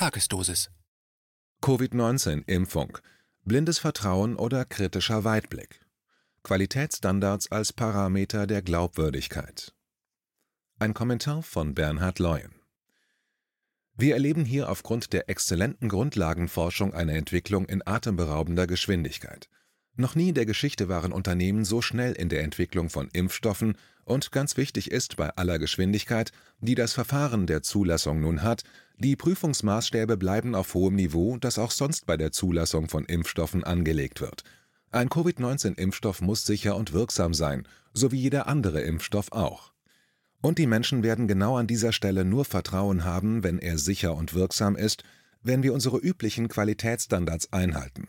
Tagesdosis. Covid-19-Impfung. Blindes Vertrauen oder kritischer Weitblick. Qualitätsstandards als Parameter der Glaubwürdigkeit. Ein Kommentar von Bernhard Leuen. Wir erleben hier aufgrund der exzellenten Grundlagenforschung eine Entwicklung in atemberaubender Geschwindigkeit. Noch nie in der Geschichte waren Unternehmen so schnell in der Entwicklung von Impfstoffen und ganz wichtig ist bei aller Geschwindigkeit, die das Verfahren der Zulassung nun hat, die Prüfungsmaßstäbe bleiben auf hohem Niveau, das auch sonst bei der Zulassung von Impfstoffen angelegt wird. Ein Covid-19-Impfstoff muss sicher und wirksam sein, so wie jeder andere Impfstoff auch. Und die Menschen werden genau an dieser Stelle nur Vertrauen haben, wenn er sicher und wirksam ist, wenn wir unsere üblichen Qualitätsstandards einhalten.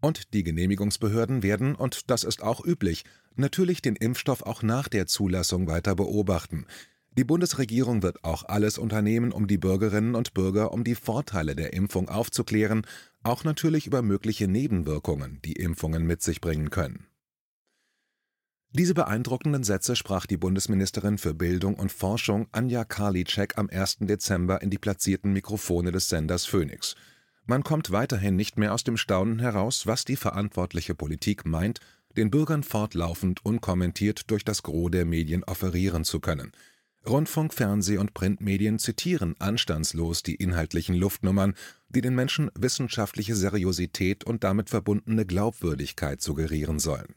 Und die Genehmigungsbehörden werden, und das ist auch üblich, natürlich den Impfstoff auch nach der Zulassung weiter beobachten. Die Bundesregierung wird auch alles unternehmen, um die Bürgerinnen und Bürger um die Vorteile der Impfung aufzuklären, auch natürlich über mögliche Nebenwirkungen, die Impfungen mit sich bringen können. Diese beeindruckenden Sätze sprach die Bundesministerin für Bildung und Forschung Anja Karliczek am 1. Dezember in die platzierten Mikrofone des Senders Phoenix. Man kommt weiterhin nicht mehr aus dem Staunen heraus, was die verantwortliche Politik meint, den Bürgern fortlaufend unkommentiert durch das Gros der Medien offerieren zu können. Rundfunk, Fernseh und Printmedien zitieren anstandslos die inhaltlichen Luftnummern, die den Menschen wissenschaftliche Seriosität und damit verbundene Glaubwürdigkeit suggerieren sollen.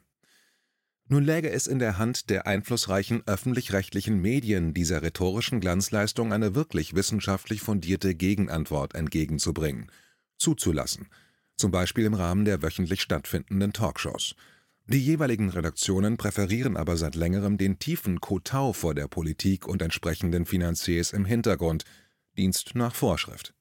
Nun läge es in der Hand der einflussreichen öffentlich-rechtlichen Medien, dieser rhetorischen Glanzleistung eine wirklich wissenschaftlich fundierte Gegenantwort entgegenzubringen – zuzulassen, zum Beispiel im Rahmen der wöchentlich stattfindenden Talkshows. Die jeweiligen Redaktionen präferieren aber seit längerem den tiefen Kotau vor der Politik und entsprechenden Finanziers im Hintergrund, Dienst nach Vorschrift.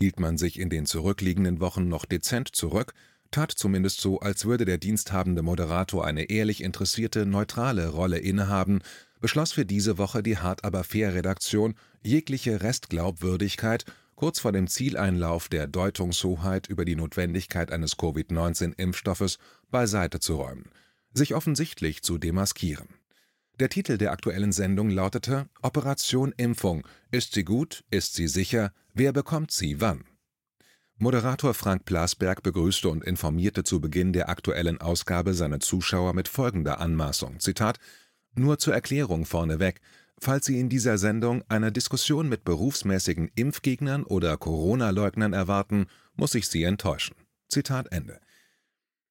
Hielt man sich in den zurückliegenden Wochen noch dezent zurück, tat zumindest so, als würde der diensthabende Moderator eine ehrlich interessierte, neutrale Rolle innehaben, beschloss für diese Woche die Hart aber fair Redaktion, jegliche Restglaubwürdigkeit kurz vor dem Zieleinlauf der Deutungshoheit über die Notwendigkeit eines Covid-19-Impfstoffes beiseite zu räumen, sich offensichtlich zu demaskieren. Der Titel der aktuellen Sendung lautete Operation Impfung. Ist sie gut? Ist sie sicher? Wer bekommt sie wann? Moderator Frank Plasberg begrüßte und informierte zu Beginn der aktuellen Ausgabe seine Zuschauer mit folgender Anmaßung: Zitat: Nur zur Erklärung vorneweg. Falls Sie in dieser Sendung eine Diskussion mit berufsmäßigen Impfgegnern oder Corona-Leugnern erwarten, muss ich Sie enttäuschen. Zitat Ende.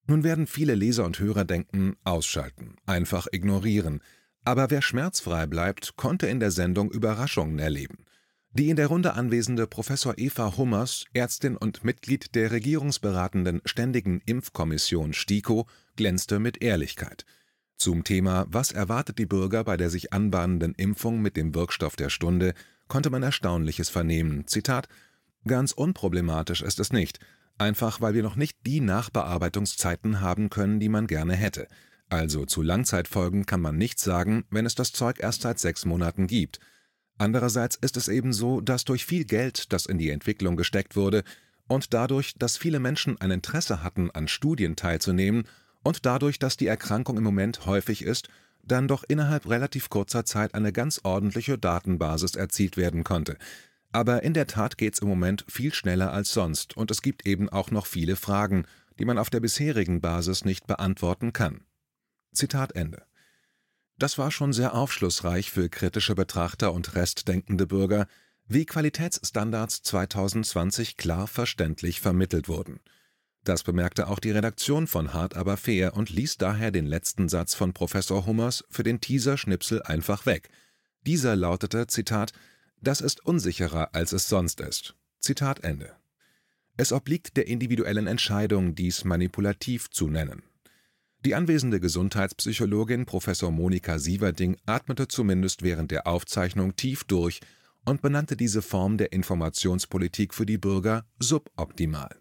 Nun werden viele Leser und Hörer denken, ausschalten, einfach ignorieren. Aber wer schmerzfrei bleibt, konnte in der Sendung Überraschungen erleben. Die in der Runde anwesende Professor Eva Hummers, Ärztin und Mitglied der regierungsberatenden Ständigen Impfkommission STIKO, glänzte mit Ehrlichkeit – zum Thema Was erwartet die Bürger bei der sich anbahnenden Impfung mit dem Wirkstoff der Stunde konnte man Erstaunliches vernehmen. Zitat: Ganz unproblematisch ist es nicht, einfach weil wir noch nicht die Nachbearbeitungszeiten haben können, die man gerne hätte. Also zu Langzeitfolgen kann man nichts sagen, wenn es das Zeug erst seit sechs Monaten gibt. Andererseits ist es eben so, dass durch viel Geld, das in die Entwicklung gesteckt wurde, und dadurch, dass viele Menschen ein Interesse hatten, an Studien teilzunehmen, und dadurch, dass die Erkrankung im Moment häufig ist, dann doch innerhalb relativ kurzer Zeit eine ganz ordentliche Datenbasis erzielt werden konnte. Aber in der Tat geht's im Moment viel schneller als sonst und es gibt eben auch noch viele Fragen, die man auf der bisherigen Basis nicht beantworten kann. Zitat Ende. Das war schon sehr aufschlussreich für kritische Betrachter und restdenkende Bürger, wie Qualitätsstandards 2020 klar verständlich vermittelt wurden. Das bemerkte auch die Redaktion von Hart aber fair und ließ daher den letzten Satz von Professor Hummers für den Teaser-Schnipsel einfach weg. Dieser lautete, Zitat, das ist unsicherer, als es sonst ist. Zitat Ende. Es obliegt der individuellen Entscheidung, dies manipulativ zu nennen. Die anwesende Gesundheitspsychologin Professor Monika Sieverding atmete zumindest während der Aufzeichnung tief durch und benannte diese Form der Informationspolitik für die Bürger suboptimal.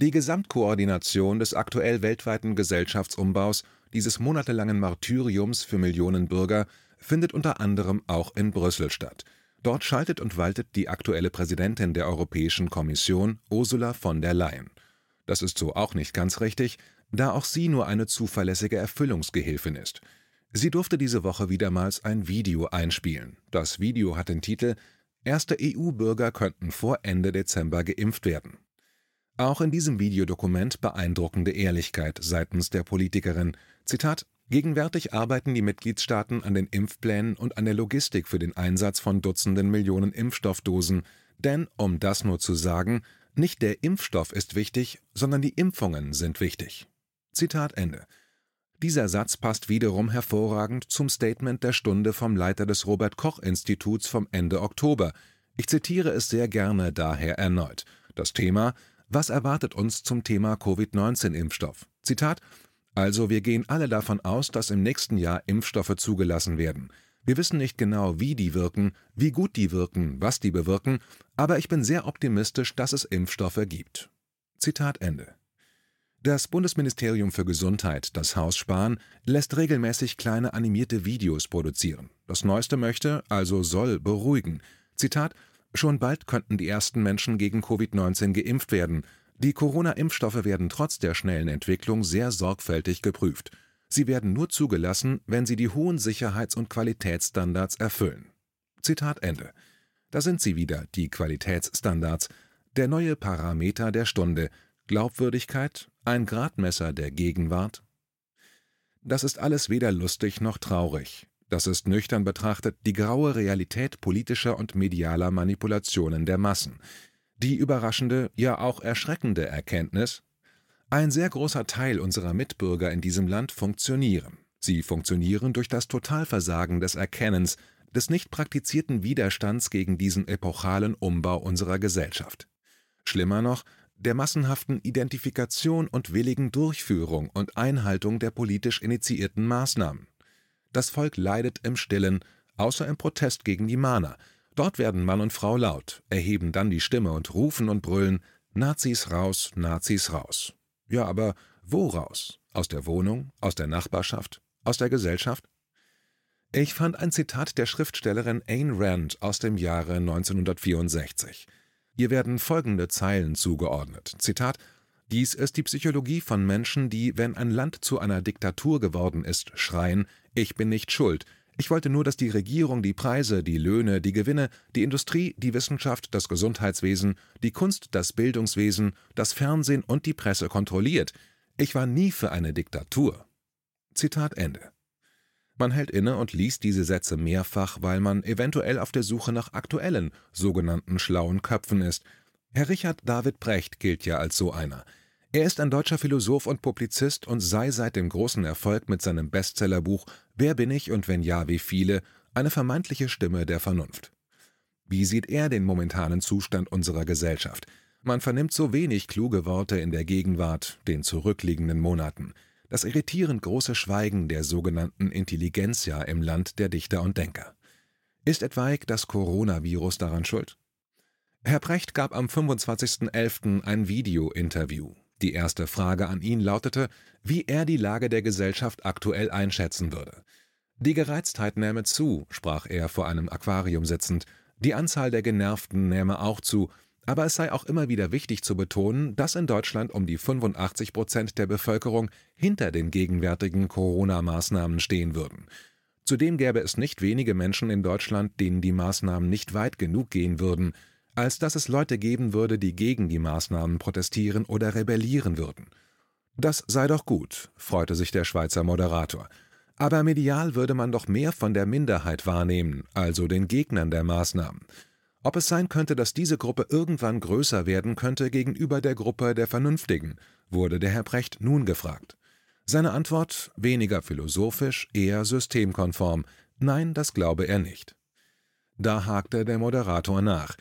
Die Gesamtkoordination des aktuell weltweiten Gesellschaftsumbaus, dieses monatelangen Martyriums für Millionen Bürger, findet unter anderem auch in Brüssel statt. Dort schaltet und waltet die aktuelle Präsidentin der Europäischen Kommission, Ursula von der Leyen. Das ist so auch nicht ganz richtig, da auch sie nur eine zuverlässige Erfüllungsgehilfin ist. Sie durfte diese Woche wiedermals ein Video einspielen. Das Video hat den Titel Erste EU-Bürger könnten vor Ende Dezember geimpft werden. Auch in diesem Videodokument beeindruckende Ehrlichkeit seitens der Politikerin. Zitat: Gegenwärtig arbeiten die Mitgliedstaaten an den Impfplänen und an der Logistik für den Einsatz von Dutzenden Millionen Impfstoffdosen. Denn, um das nur zu sagen, nicht der Impfstoff ist wichtig, sondern die Impfungen sind wichtig. Zitat Ende. Dieser Satz passt wiederum hervorragend zum Statement der Stunde vom Leiter des Robert Koch Instituts vom Ende Oktober. Ich zitiere es sehr gerne daher erneut. Das Thema was erwartet uns zum Thema Covid-19-Impfstoff? Zitat: Also, wir gehen alle davon aus, dass im nächsten Jahr Impfstoffe zugelassen werden. Wir wissen nicht genau, wie die wirken, wie gut die wirken, was die bewirken, aber ich bin sehr optimistisch, dass es Impfstoffe gibt. Zitat Ende. Das Bundesministerium für Gesundheit, das Haus Spahn, lässt regelmäßig kleine animierte Videos produzieren. Das Neueste möchte, also soll, beruhigen. Zitat: Schon bald könnten die ersten Menschen gegen Covid-19 geimpft werden. Die Corona-Impfstoffe werden trotz der schnellen Entwicklung sehr sorgfältig geprüft. Sie werden nur zugelassen, wenn sie die hohen Sicherheits- und Qualitätsstandards erfüllen. Zitat Ende. Da sind sie wieder, die Qualitätsstandards. Der neue Parameter der Stunde. Glaubwürdigkeit, ein Gradmesser der Gegenwart. Das ist alles weder lustig noch traurig. Das ist nüchtern betrachtet die graue Realität politischer und medialer Manipulationen der Massen. Die überraschende, ja auch erschreckende Erkenntnis: Ein sehr großer Teil unserer Mitbürger in diesem Land funktionieren. Sie funktionieren durch das Totalversagen des Erkennens, des nicht praktizierten Widerstands gegen diesen epochalen Umbau unserer Gesellschaft. Schlimmer noch, der massenhaften Identifikation und willigen Durchführung und Einhaltung der politisch initiierten Maßnahmen das Volk leidet im Stillen, außer im Protest gegen die Mahner. Dort werden Mann und Frau laut, erheben dann die Stimme und rufen und brüllen: Nazis raus, Nazis raus. Ja, aber wo raus? Aus der Wohnung? Aus der Nachbarschaft? Aus der Gesellschaft? Ich fand ein Zitat der Schriftstellerin Ayn Rand aus dem Jahre 1964. Ihr werden folgende Zeilen zugeordnet: Zitat dies ist die Psychologie von Menschen, die, wenn ein Land zu einer Diktatur geworden ist, schreien: Ich bin nicht schuld. Ich wollte nur, dass die Regierung die Preise, die Löhne, die Gewinne, die Industrie, die Wissenschaft, das Gesundheitswesen, die Kunst, das Bildungswesen, das Fernsehen und die Presse kontrolliert. Ich war nie für eine Diktatur. Zitat Ende. Man hält inne und liest diese Sätze mehrfach, weil man eventuell auf der Suche nach aktuellen, sogenannten schlauen Köpfen ist. Herr Richard David Brecht gilt ja als so einer. Er ist ein deutscher Philosoph und Publizist und sei seit dem großen Erfolg mit seinem Bestsellerbuch Wer bin ich und wenn ja, wie viele eine vermeintliche Stimme der Vernunft. Wie sieht er den momentanen Zustand unserer Gesellschaft? Man vernimmt so wenig kluge Worte in der Gegenwart, den zurückliegenden Monaten. Das irritierend große Schweigen der sogenannten Intelligenzia im Land der Dichter und Denker. Ist etwaig das Coronavirus daran schuld? Herr Brecht gab am 25.11. ein Video-Interview. Die erste Frage an ihn lautete, wie er die Lage der Gesellschaft aktuell einschätzen würde. Die Gereiztheit nähme zu, sprach er vor einem Aquarium sitzend, die Anzahl der Genervten nähme auch zu, aber es sei auch immer wieder wichtig zu betonen, dass in Deutschland um die 85 Prozent der Bevölkerung hinter den gegenwärtigen Corona-Maßnahmen stehen würden. Zudem gäbe es nicht wenige Menschen in Deutschland, denen die Maßnahmen nicht weit genug gehen würden, als dass es Leute geben würde, die gegen die Maßnahmen protestieren oder rebellieren würden. Das sei doch gut, freute sich der Schweizer Moderator. Aber medial würde man doch mehr von der Minderheit wahrnehmen, also den Gegnern der Maßnahmen. Ob es sein könnte, dass diese Gruppe irgendwann größer werden könnte gegenüber der Gruppe der Vernünftigen, wurde der Herr Brecht nun gefragt. Seine Antwort weniger philosophisch, eher systemkonform. Nein, das glaube er nicht. Da hakte der Moderator nach.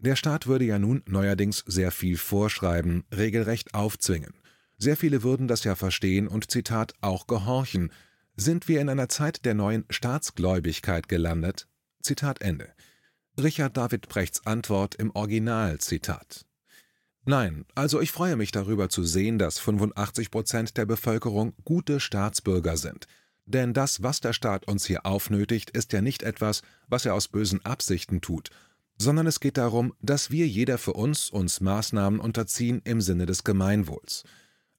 Der Staat würde ja nun neuerdings sehr viel vorschreiben, regelrecht aufzwingen. Sehr viele würden das ja verstehen und Zitat auch gehorchen. Sind wir in einer Zeit der neuen Staatsgläubigkeit gelandet? Zitat Ende. Richard David Brechts Antwort im Original Zitat. Nein, also ich freue mich darüber zu sehen, dass 85 Prozent der Bevölkerung gute Staatsbürger sind. Denn das, was der Staat uns hier aufnötigt, ist ja nicht etwas, was er aus bösen Absichten tut, sondern es geht darum, dass wir jeder für uns uns Maßnahmen unterziehen im Sinne des Gemeinwohls.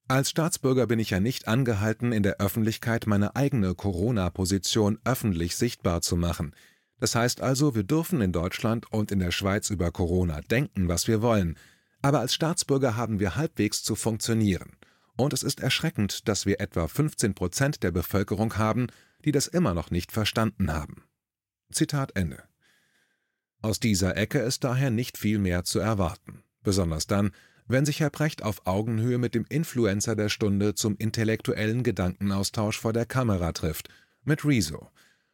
Als Staatsbürger bin ich ja nicht angehalten, in der Öffentlichkeit meine eigene Corona-Position öffentlich sichtbar zu machen. Das heißt also, wir dürfen in Deutschland und in der Schweiz über Corona denken, was wir wollen, aber als Staatsbürger haben wir halbwegs zu funktionieren. Und es ist erschreckend, dass wir etwa 15 Prozent der Bevölkerung haben, die das immer noch nicht verstanden haben. Zitat Ende. Aus dieser Ecke ist daher nicht viel mehr zu erwarten, besonders dann, wenn sich Herr Precht auf Augenhöhe mit dem Influencer der Stunde zum intellektuellen Gedankenaustausch vor der Kamera trifft, mit Rezo.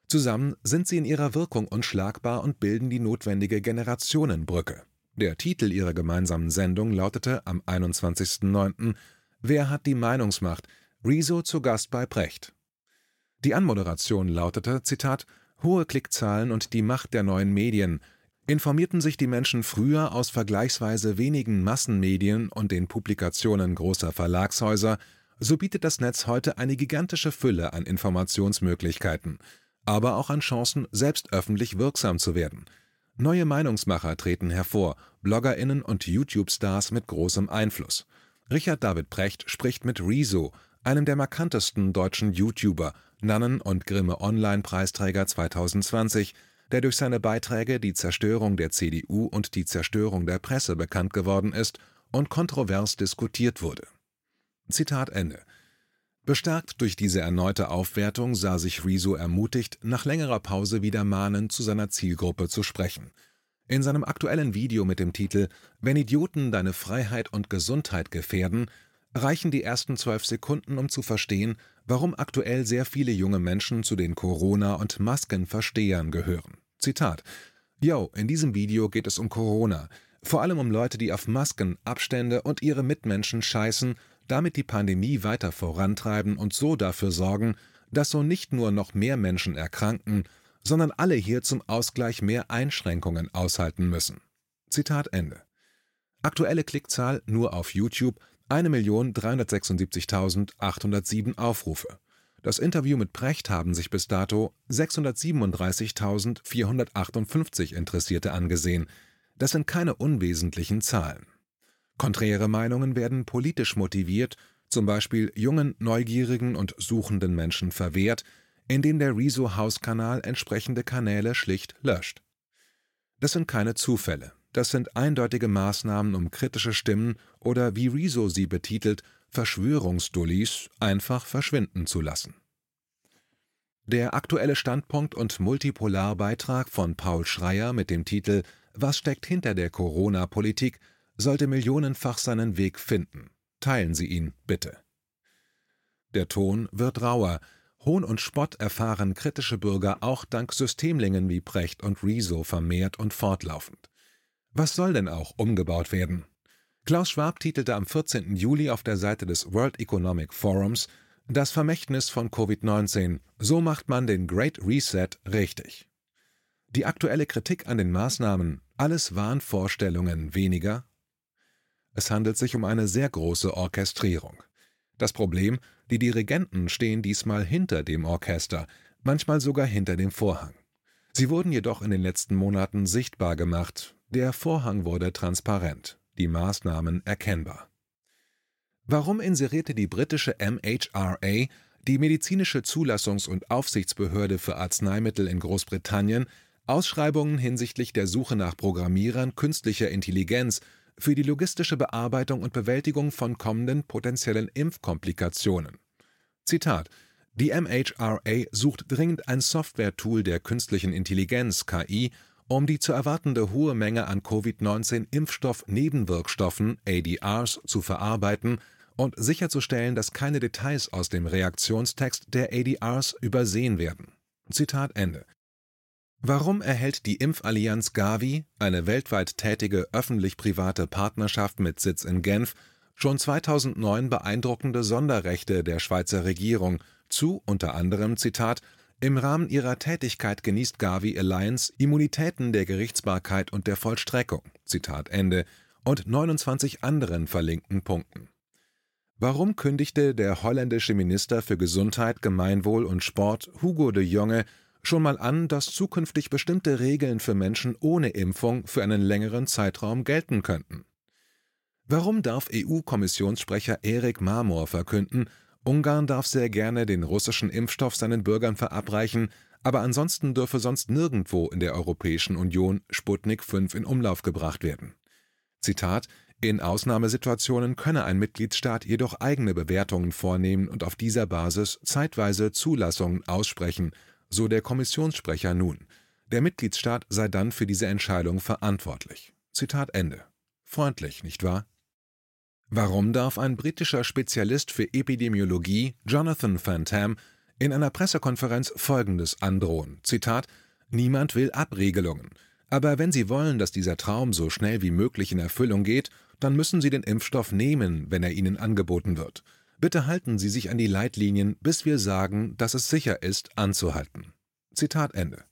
Zusammen sind sie in ihrer Wirkung unschlagbar und bilden die notwendige Generationenbrücke. Der Titel ihrer gemeinsamen Sendung lautete am 21.09. Wer hat die Meinungsmacht? Rezo zu Gast bei Precht. Die Anmoderation lautete, Zitat, hohe Klickzahlen und die Macht der neuen Medien – Informierten sich die Menschen früher aus vergleichsweise wenigen Massenmedien und den Publikationen großer Verlagshäuser, so bietet das Netz heute eine gigantische Fülle an Informationsmöglichkeiten, aber auch an Chancen, selbst öffentlich wirksam zu werden. Neue Meinungsmacher treten hervor, BloggerInnen und YouTube-Stars mit großem Einfluss. Richard David Precht spricht mit Rezo, einem der markantesten deutschen YouTuber, Nannen- und Grimme-Online-Preisträger 2020, der durch seine Beiträge Die Zerstörung der CDU und die Zerstörung der Presse bekannt geworden ist und kontrovers diskutiert wurde. Zitat Ende. Bestärkt durch diese erneute Aufwertung sah sich Rezo ermutigt, nach längerer Pause wieder mahnend zu seiner Zielgruppe zu sprechen. In seinem aktuellen Video mit dem Titel Wenn Idioten deine Freiheit und Gesundheit gefährden reichen die ersten zwölf Sekunden, um zu verstehen, warum aktuell sehr viele junge Menschen zu den Corona- und Maskenverstehern gehören. Zitat: Yo, in diesem Video geht es um Corona. Vor allem um Leute, die auf Masken, Abstände und ihre Mitmenschen scheißen, damit die Pandemie weiter vorantreiben und so dafür sorgen, dass so nicht nur noch mehr Menschen erkranken, sondern alle hier zum Ausgleich mehr Einschränkungen aushalten müssen. Zitat Ende. Aktuelle Klickzahl nur auf YouTube 1.376.807 Aufrufe. Das Interview mit Precht haben sich bis dato 637.458 Interessierte angesehen. Das sind keine unwesentlichen Zahlen. Konträre Meinungen werden politisch motiviert, zum Beispiel jungen, neugierigen und suchenden Menschen verwehrt, indem der Rezo-Haus-Kanal entsprechende Kanäle schlicht löscht. Das sind keine Zufälle. Das sind eindeutige Maßnahmen, um kritische Stimmen oder, wie Rezo sie betitelt, Verschwörungsdullis einfach verschwinden zu lassen. Der Aktuelle Standpunkt und Multipolarbeitrag von Paul Schreier mit dem Titel Was steckt hinter der Corona-Politik sollte millionenfach seinen Weg finden. Teilen Sie ihn bitte. Der Ton wird rauer. Hohn und Spott erfahren kritische Bürger auch dank Systemlingen wie Precht und Rezo vermehrt und fortlaufend. Was soll denn auch umgebaut werden? Klaus Schwab titelte am 14. Juli auf der Seite des World Economic Forums Das Vermächtnis von Covid-19. So macht man den Great Reset richtig. Die aktuelle Kritik an den Maßnahmen, alles Wahnvorstellungen weniger? Es handelt sich um eine sehr große Orchestrierung. Das Problem, die Dirigenten stehen diesmal hinter dem Orchester, manchmal sogar hinter dem Vorhang. Sie wurden jedoch in den letzten Monaten sichtbar gemacht, der Vorhang wurde transparent, die Maßnahmen erkennbar. Warum inserierte die britische MHRA, die medizinische Zulassungs- und Aufsichtsbehörde für Arzneimittel in Großbritannien, Ausschreibungen hinsichtlich der Suche nach Programmierern künstlicher Intelligenz für die logistische Bearbeitung und Bewältigung von kommenden potenziellen Impfkomplikationen. Zitat Die MHRA sucht dringend ein Software-Tool der künstlichen Intelligenz KI um die zu erwartende hohe Menge an Covid-19-Impfstoff-Nebenwirkstoffen ADRs zu verarbeiten und sicherzustellen, dass keine Details aus dem Reaktionstext der ADRs übersehen werden. Zitat Ende. Warum erhält die Impfallianz Gavi, eine weltweit tätige öffentlich-private Partnerschaft mit Sitz in Genf, schon 2009 beeindruckende Sonderrechte der Schweizer Regierung zu unter anderem Zitat im Rahmen ihrer Tätigkeit genießt Gavi Alliance Immunitäten der Gerichtsbarkeit und der Vollstreckung und 29 anderen verlinkten Punkten. Warum kündigte der holländische Minister für Gesundheit, Gemeinwohl und Sport Hugo de Jonge schon mal an, dass zukünftig bestimmte Regeln für Menschen ohne Impfung für einen längeren Zeitraum gelten könnten? Warum darf EU-Kommissionssprecher Erik Marmor verkünden, Ungarn darf sehr gerne den russischen Impfstoff seinen Bürgern verabreichen, aber ansonsten dürfe sonst nirgendwo in der Europäischen Union Sputnik 5 in Umlauf gebracht werden. Zitat in Ausnahmesituationen könne ein Mitgliedstaat jedoch eigene Bewertungen vornehmen und auf dieser Basis zeitweise Zulassungen aussprechen, so der Kommissionssprecher nun. Der Mitgliedstaat sei dann für diese Entscheidung verantwortlich. Zitat Ende. Freundlich, nicht wahr? Warum darf ein britischer Spezialist für Epidemiologie, Jonathan Fantam, in einer Pressekonferenz Folgendes androhen: Zitat: Niemand will Abregelungen. Aber wenn Sie wollen, dass dieser Traum so schnell wie möglich in Erfüllung geht, dann müssen Sie den Impfstoff nehmen, wenn er Ihnen angeboten wird. Bitte halten Sie sich an die Leitlinien, bis wir sagen, dass es sicher ist, anzuhalten. Zitat Ende.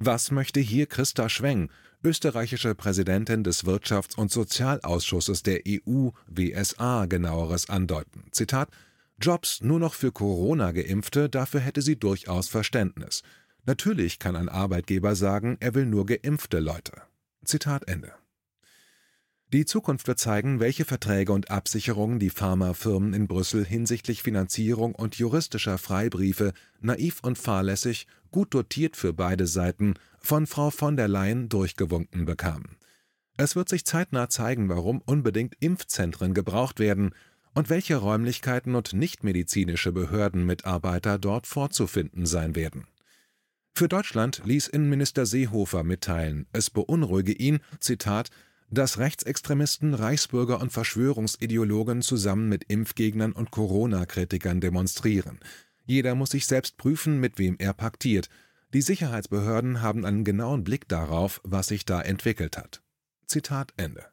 Was möchte hier Christa Schweng, österreichische Präsidentin des Wirtschafts- und Sozialausschusses der EU WSA, genaueres andeuten? Zitat Jobs nur noch für Corona-Geimpfte, dafür hätte sie durchaus Verständnis. Natürlich kann ein Arbeitgeber sagen, er will nur geimpfte Leute. Zitat Ende. Die Zukunft wird zeigen, welche Verträge und Absicherungen die Pharmafirmen in Brüssel hinsichtlich Finanzierung und juristischer Freibriefe naiv und fahrlässig, gut dotiert für beide Seiten, von Frau von der Leyen durchgewunken bekamen. Es wird sich zeitnah zeigen, warum unbedingt Impfzentren gebraucht werden und welche Räumlichkeiten und nichtmedizinische Behördenmitarbeiter dort vorzufinden sein werden. Für Deutschland ließ Innenminister Seehofer mitteilen, es beunruhige ihn, Zitat, dass Rechtsextremisten, Reichsbürger und Verschwörungsideologen zusammen mit Impfgegnern und Corona-Kritikern demonstrieren. Jeder muss sich selbst prüfen, mit wem er paktiert. Die Sicherheitsbehörden haben einen genauen Blick darauf, was sich da entwickelt hat. Zitat Ende.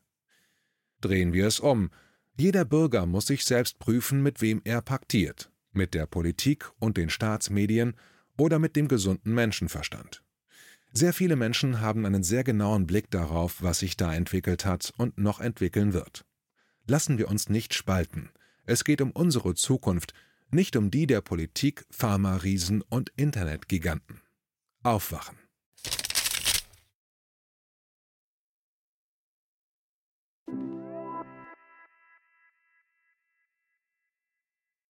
Drehen wir es um. Jeder Bürger muss sich selbst prüfen, mit wem er paktiert. Mit der Politik und den Staatsmedien oder mit dem gesunden Menschenverstand. Sehr viele Menschen haben einen sehr genauen Blick darauf, was sich da entwickelt hat und noch entwickeln wird. Lassen wir uns nicht spalten. Es geht um unsere Zukunft, nicht um die der Politik, Pharma-Riesen und Internetgiganten. Aufwachen!